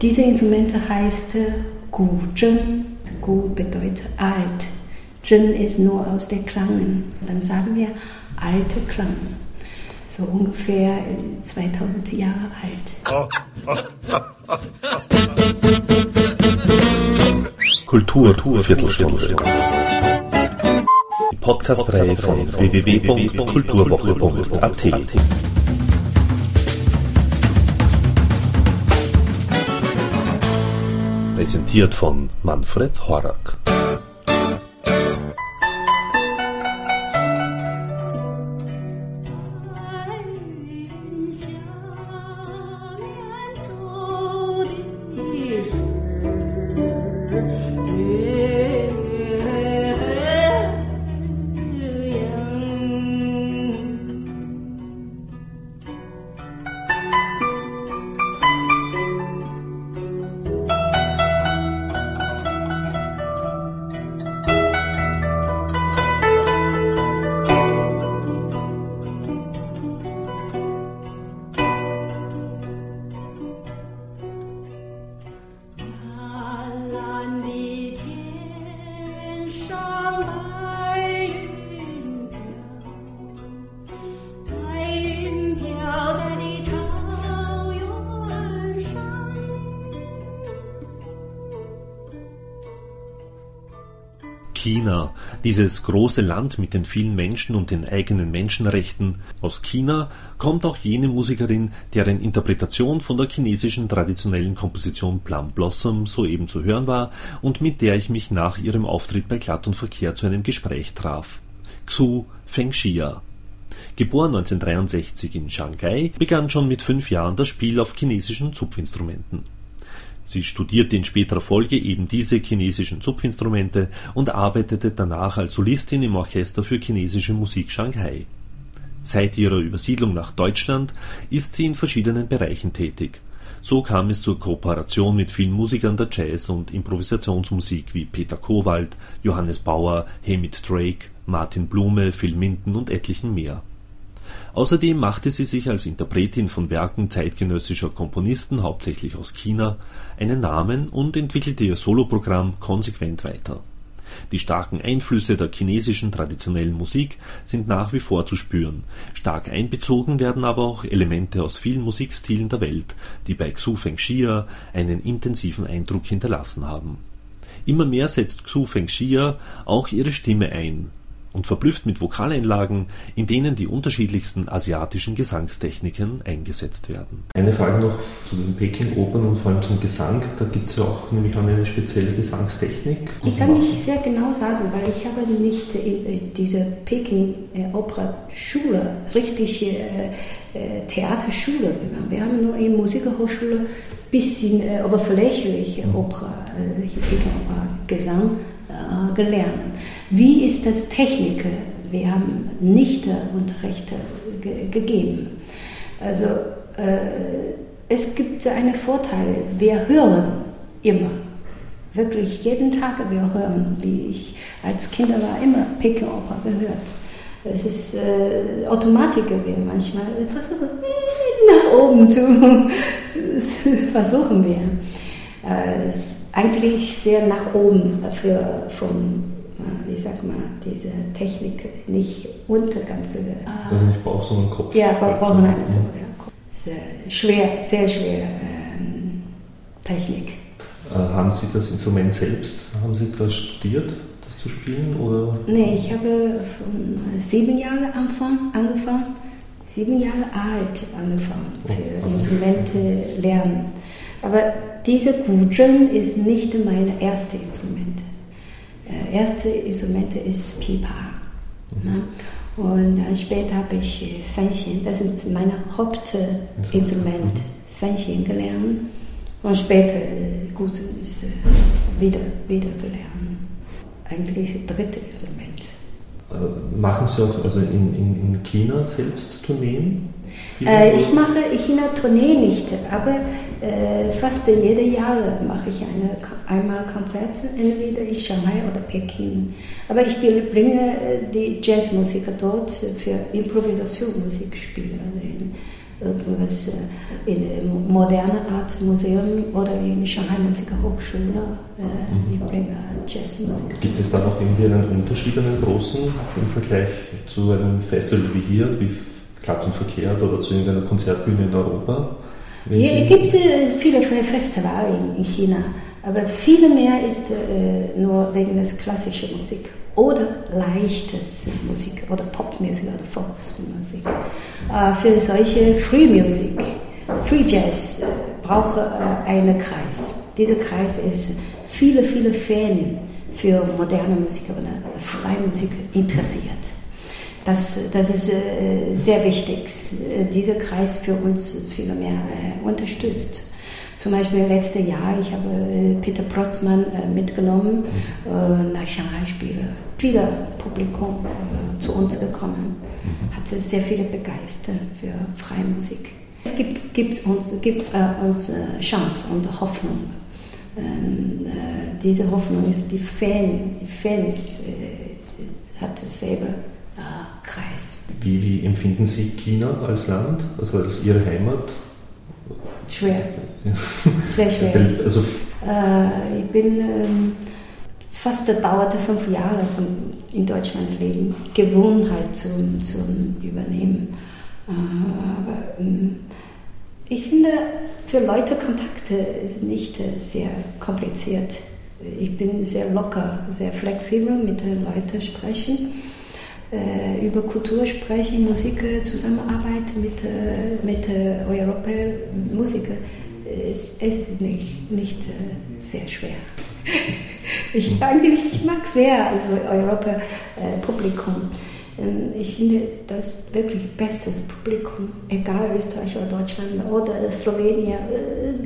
diese Instrumente heißt Gu Zheng. Gu bedeutet alt. Zheng ist nur aus der Klangen. Dann sagen wir alte Klang. So ungefähr 2000 Jahre alt. Kultur, Kultur Viertelstunde. Die Podcast-Reihe von www.kulturwoche.at. Präsentiert von Manfred Horak. China, dieses große Land mit den vielen Menschen und den eigenen Menschenrechten. Aus China kommt auch jene Musikerin, deren Interpretation von der chinesischen traditionellen Komposition Plum Blossom soeben zu hören war und mit der ich mich nach ihrem Auftritt bei Glatt und Verkehr zu einem Gespräch traf. Xu Fengxia. Geboren 1963 in Shanghai, begann schon mit fünf Jahren das Spiel auf chinesischen Zupfinstrumenten. Sie studierte in späterer Folge eben diese chinesischen Zupfinstrumente und arbeitete danach als Solistin im Orchester für chinesische Musik Shanghai. Seit ihrer Übersiedlung nach Deutschland ist sie in verschiedenen Bereichen tätig. So kam es zur Kooperation mit vielen Musikern der Jazz und Improvisationsmusik wie Peter Kowald, Johannes Bauer, Hamid Drake, Martin Blume, Phil Minton und etlichen mehr Außerdem machte sie sich als Interpretin von Werken zeitgenössischer Komponisten hauptsächlich aus China einen Namen und entwickelte ihr Soloprogramm konsequent weiter. Die starken Einflüsse der chinesischen traditionellen Musik sind nach wie vor zu spüren, stark einbezogen werden aber auch Elemente aus vielen Musikstilen der Welt, die bei Xu Fengxia einen intensiven Eindruck hinterlassen haben. Immer mehr setzt Xu Fengxia auch ihre Stimme ein und verblüfft mit Vokaleinlagen, in denen die unterschiedlichsten asiatischen Gesangstechniken eingesetzt werden. Eine Frage noch zu den Peking-Opern und vor allem zum Gesang. Da gibt es ja auch nämlich eine spezielle Gesangstechnik. Ich kann nicht sehr genau sagen, weil ich habe nicht in diese Peking-Opera-Schule, richtige äh, äh, Theaterschule gegangen. Wir haben nur in Musikhochschule ein bisschen äh, oberflächliche Opera, Peking-Opera, Gesang gelernt. Wie ist das Technik? Wir haben nicht Unterricht ge gegeben. Also äh, es gibt einen Vorteil, wir hören immer. Wirklich jeden Tag wir hören, wie ich als Kind war, immer Peking-Oper gehört. Es ist äh, Automatik, wir manchmal versuchen, nach oben zu versuchen wir. Äh, eigentlich sehr nach oben für, vom wie sagt man, diese Technik nicht unter ganze. Also nicht Bauch, sondern Kopf. Ja, wir brauchen eine so, ja, Sehr schwer, sehr schwer ähm, Technik. Äh, haben Sie das Instrument selbst, haben Sie das studiert, das zu spielen? Oder? Nee, ich habe sieben Jahre Anfang, angefangen, sieben Jahre alt angefangen oh, für oh, Instrumente lernen. Aber diese Guzheng ist nicht mein erstes Instrument äh, erste Instrument ist Pipa. Mhm. Ne? Und dann später habe ich äh, Sanxian, das ist mein Hauptinstrument, mhm. Gelernt. Und später äh, gut ist wieder, wieder gelernt. Eigentlich das dritte Instrument. Machen Sie auch also in, in, in China selbst Tourneen? Äh, ich mache China-Tournee nicht, aber äh, fast jedes Jahr mache ich eine, einmal Konzerte, entweder in Shanghai oder Peking. Aber ich bringe äh, die Jazzmusiker dort für Improvisationsmusik spielen. irgendwas äh, in moderne Art Museum oder in Shanghai Musikhochschule. Äh, mhm. Ich bringe Jazzmusik. Gibt es da noch irgendwie einen Unterschied, einen großen im Vergleich zu einem Festival wie hier, wie Klappt und Verkehrt oder zu irgendeiner Konzertbühne in Europa? Hier gibt es viele Festivals in China, aber viel mehr ist äh, nur wegen der klassischen Musik oder leichtes Musik oder Popmusik oder Folkmusik. Äh, für solche Free Music, Free Jazz äh, braucht äh, einen Kreis. Dieser Kreis ist viele, viele Fans für moderne Musik oder freie Musik interessiert. Das, das ist äh, sehr wichtig. Dieser Kreis für uns viel mehr äh, unterstützt. Zum Beispiel letztes Jahr, ich habe äh, Peter Protzmann äh, mitgenommen mhm. nach Shanghai Spiele. Viele Publikum zu uns gekommen, mhm. hatte sehr viele begeistert für freie Musik. Es gibt, gibt uns, gibt, äh, uns Chance und Hoffnung. Ähm, äh, diese Hoffnung ist die Fan, die Fans äh, hat selber äh, Kreis. Wie, wie empfinden Sie China als Land, also als Ihre Heimat? Schwer. Sehr schwer. Also, äh, ich bin ähm, fast dauerte fünf Jahre zum, in Deutschland leben, Gewohnheit zum, zum Übernehmen. Äh, aber ähm, ich finde, für Leute Kontakte ist nicht äh, sehr kompliziert. Ich bin sehr locker, sehr flexibel mit den Leuten sprechen äh, über Kultur sprechen, Musik zusammenarbeiten mit, äh, mit äh, europäischen Musikern, es, es ist nicht, nicht äh, sehr schwer. ich, eigentlich, ich mag sehr also Europa-Publikum. Ähm, ich finde das wirklich bestes Publikum, egal Österreich oder Deutschland oder Slowenien,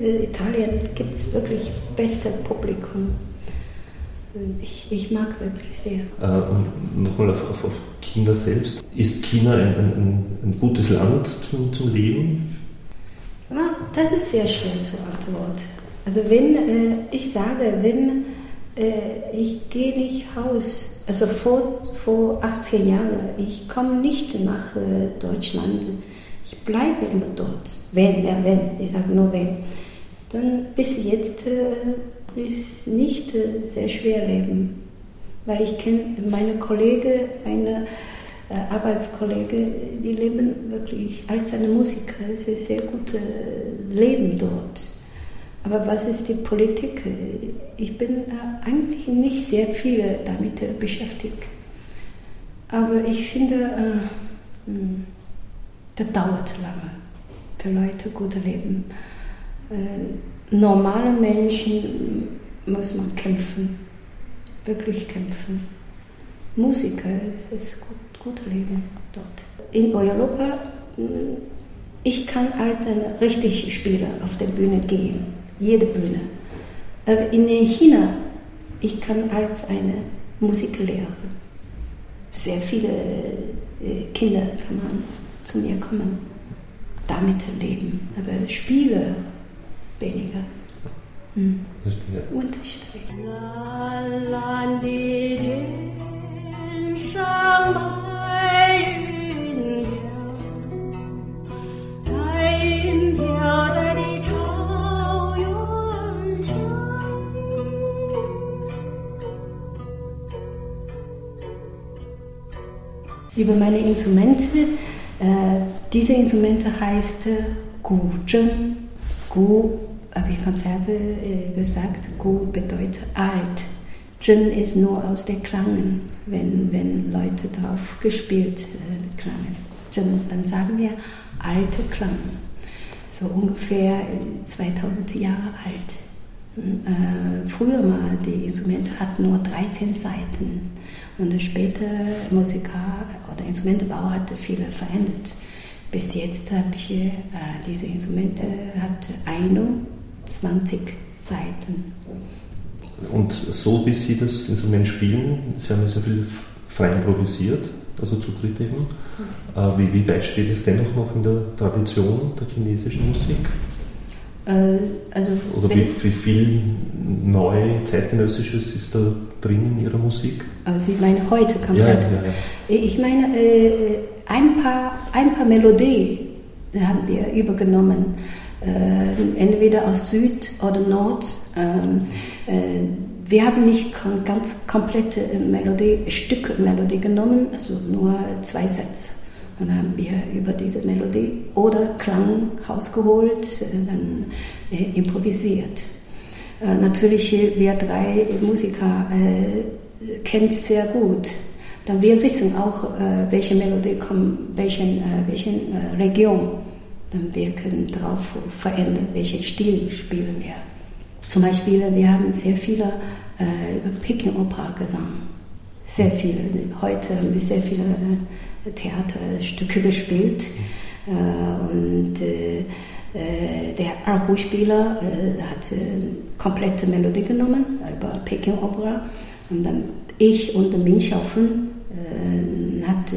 äh, Italien, gibt es wirklich bestes Publikum. Ich, ich mag wirklich sehr. Äh, und nochmal auf, auf, auf, China selbst. Ist China ein, ein, ein gutes Land zum, zum Leben? Ja, das ist sehr schwer zu antworten. Also wenn äh, ich sage, wenn äh, ich gehe nicht raus, also vor, vor 18 Jahren, ich komme nicht nach äh, Deutschland, ich bleibe immer dort. Wenn, ja, wenn, ich sage nur wenn. Dann bis jetzt äh, ist nicht äh, sehr schwer leben, weil ich kenne meine Kollegen, meine äh, Arbeitskollegen, die leben wirklich als eine Musiker, es ist sehr gut äh, Leben dort. Aber was ist die Politik? Ich bin eigentlich nicht sehr viel damit beschäftigt. Aber ich finde, hm, das dauert lange für Leute gut leben. Normale Menschen muss man kämpfen, wirklich kämpfen. Musiker, es ist gut, gut Leben dort. In Europa, mm, ich kann als ein richtiger Spieler auf der Bühne gehen, jede Bühne. Aber in China, ich kann als eine Musiklehrerin. Sehr viele äh, Kinder kann man zu mir kommen, damit leben. Aber Spiele weniger. Hm. Unterstrich. Über meine Instrumente. Äh, diese Instrumente heißt Gu Zheng. Gu habe ich Konzerte äh, gesagt, Gu bedeutet alt. Zhen ist nur aus den Klangen, wenn, wenn Leute drauf gespielt äh, Klang ist. Zhen, dann sagen wir alte Klang. So ungefähr 2000 Jahre alt. Äh, früher mal, die Instrumente hatten nur 13 Seiten und später Musiker oder Instrumentebau hatte viele verändert. Bis jetzt habe ich äh, diese Instrumente hat 21 Seiten. Und so wie Sie das Instrument spielen, Sie haben ja sehr viel frei improvisiert, also zu dritt eben. Mhm. Wie, wie weit steht es dennoch noch in der Tradition der chinesischen Musik? Äh, also Oder wie, wie, viel neu zeitgenössisches ist da drin in Ihrer Musik? Also ich meine heute Konzerte. Ja, ja, ja. Ich meine äh, ein paar, ein paar Melodien haben wir übergenommen, äh, entweder aus Süd oder Nord. Ähm, äh, wir haben nicht ganz komplette Melodie, Stück Melodie genommen, also nur zwei Sätze. Dann haben wir über diese Melodie oder Klang rausgeholt, äh, dann äh, improvisiert. Äh, natürlich, wir drei Musiker äh, kennen sehr gut. Dann wir wissen auch, äh, welche Melodie kommt, welchen, äh, welchen Region. Dann wir können darauf verändern, welchen Stil spielen wir. Zum Beispiel, wir haben sehr viele äh, über Peking Opera gesungen. Sehr viele. Heute haben wir sehr viele äh, Theaterstücke gespielt. Äh, und äh, der Erhu-Spieler hat komplette Melodie genommen über Peking Opera. Und dann ich und Min Xiaofeng äh, hat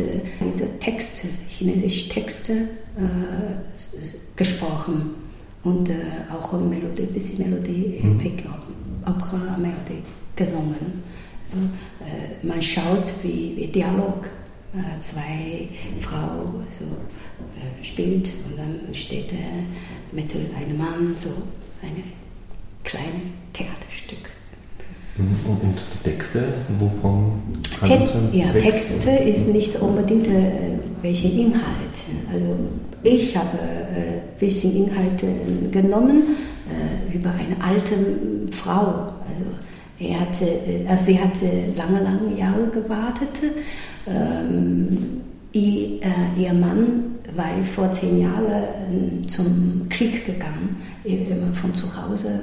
diese Texte, chinesische Texte äh, gesprochen und äh, auch Melodie, bisschen Melodie, mhm. Peking Opera Melodie gesungen. Also, äh, man schaut wie, wie Dialog. Äh, zwei Frauen so, äh, spielt und dann steht mit einem Mann so ein kleines Theaterstück. Mhm. Und, und die Texte, wovon Te Ja, Text? Texte ist nicht unbedingt äh, welche Inhalte. Also ich habe ein äh, bisschen Inhalte genommen äh, über eine alte Frau. Also er hatte, äh, sie hatte lange, lange Jahre gewartet. Ähm, ihr, äh, ihr Mann war vor zehn Jahren äh, zum Krieg gegangen, immer von zu Hause,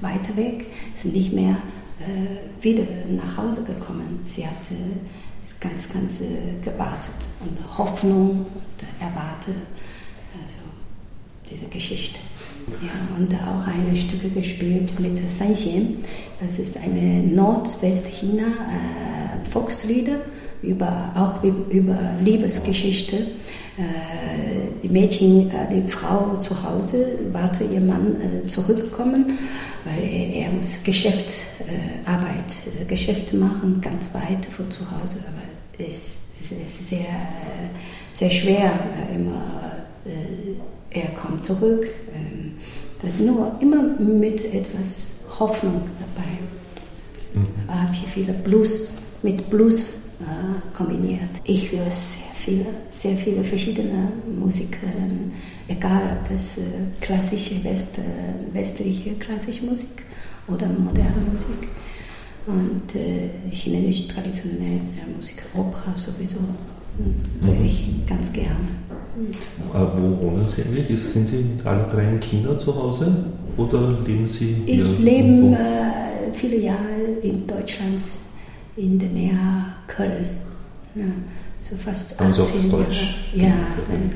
weiter weg, ist nicht mehr äh, wieder nach Hause gekommen. Sie hatte ganz, ganz äh, gewartet und Hoffnung und erwartet also diese Geschichte. Ja, und auch eine Stücke gespielt mit Sanxian. Das ist eine Nordwestchina äh, über auch über Liebesgeschichte. Äh, die Mädchen, die Frau zu Hause wartet ihr Mann zurückkommen weil er, er muss Geschäft, äh, äh, Geschäfte machen, ganz weit von zu Hause. Aber es, es ist sehr, äh, sehr schwer äh, immer. Er kommt zurück. Das ist nur immer mit etwas Hoffnung dabei. Mhm. habe hier viele Blues mit Blues kombiniert. Ich höre sehr viele, sehr viele verschiedene Musiker egal ob das äh, klassische, West, äh, westliche klassische Musik oder moderne Musik. Und äh, chinesische traditionelle Musik, Opera sowieso, höre mhm. ich ganz gerne. Äh, wo wohnen Sie eigentlich? Sind Sie alle drei in China zu Hause oder leben Sie hier? Ich lebe äh, viele Jahre in Deutschland, in der Nähe Köln. Ja so fast 18 also Jahre. Ja,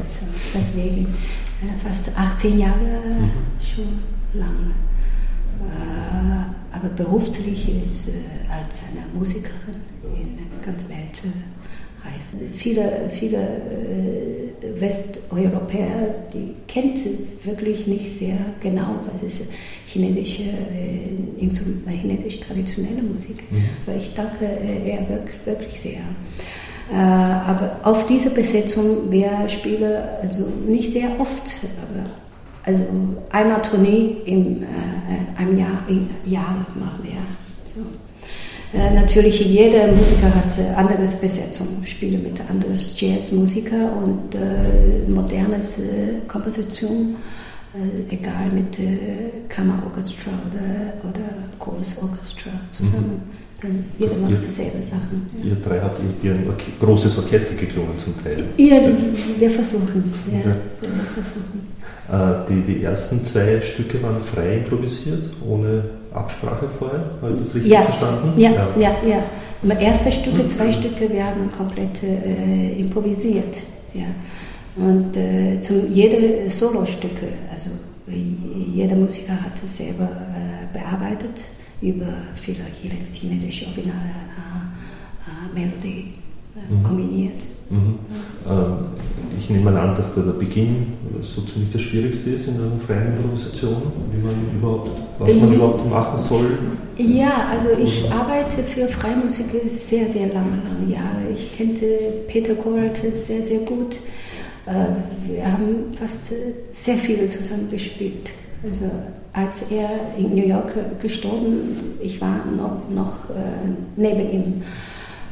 so, deswegen äh, fast 18 Jahre mhm. schon lang. Äh, aber beruflich ist äh, als eine Musikerin in ganzen Welt reisen. Viele, viele Westeuropäer, die kennt wirklich nicht sehr genau, was ist chinesische, chinesisch traditionelle Musik. Mhm. Aber ich danke er wirklich sehr. Äh, aber auf diese Besetzung, wir spielen also nicht sehr oft, also einmal Tournee im äh, einem Jahr, im Jahr machen wir. So. Äh, natürlich jeder Musiker hat äh, anderes Besetzung, spiele mit anderes Jazzmusiker und äh, modernes äh, Komposition, äh, egal mit Kammerorchester oder, oder Großorchester zusammen. Mhm. Denn jeder macht ihr, dieselbe Sachen. Ja. Ihr drei habt wie ein großes Orchester geklungen zum Teil. Ja, wir, versuchen es. Ja, wir versuchen. Äh, die, die ersten zwei Stücke waren frei improvisiert, ohne Absprache vorher. Habe ich das richtig ja. verstanden? Ja, ja, ja. ja. Erste Stücke, zwei Stücke werden komplett äh, improvisiert. Ja. Und äh, zum jede Solostücke, also jeder Musiker hat es selber äh, bearbeitet über viele chinesische originale äh, äh, Melodie äh, mhm. kombiniert. Mhm. Ähm, ich nehme mal an, dass da der Beginn so ziemlich das Schwierigste ist in einer freien Improvisation, wie man überhaupt, was man überhaupt machen soll. Ja, also ich Oder? arbeite für Freimusik sehr, sehr lange, lange Jahre. Ich kannte Peter Korat sehr, sehr gut. wir haben fast sehr viele zusammen gespielt. Also als er in New York gestorben, ich war noch, noch neben ihm.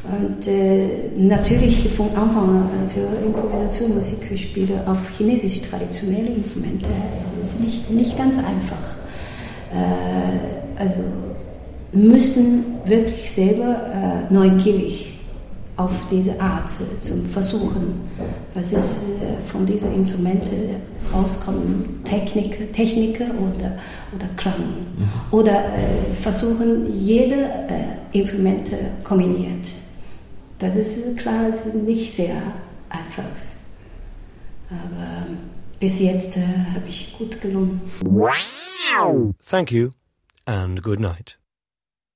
Und äh, natürlich von Anfang an für Improvisation Musik gespielt auf chinesische traditionelle Instrumente. Ist nicht, nicht ganz einfach. Äh, also müssen wirklich selber äh, neugierig auf diese Art zu versuchen, was ist äh, von diesen Instrumenten rauskommen, Technik, Technik oder, oder Klang. Mhm. Oder äh, versuchen, jede äh, Instrumente kombiniert. Das ist klar, ist nicht sehr einfach. Aber bis jetzt äh, habe ich gut gelungen. Thank you and good night.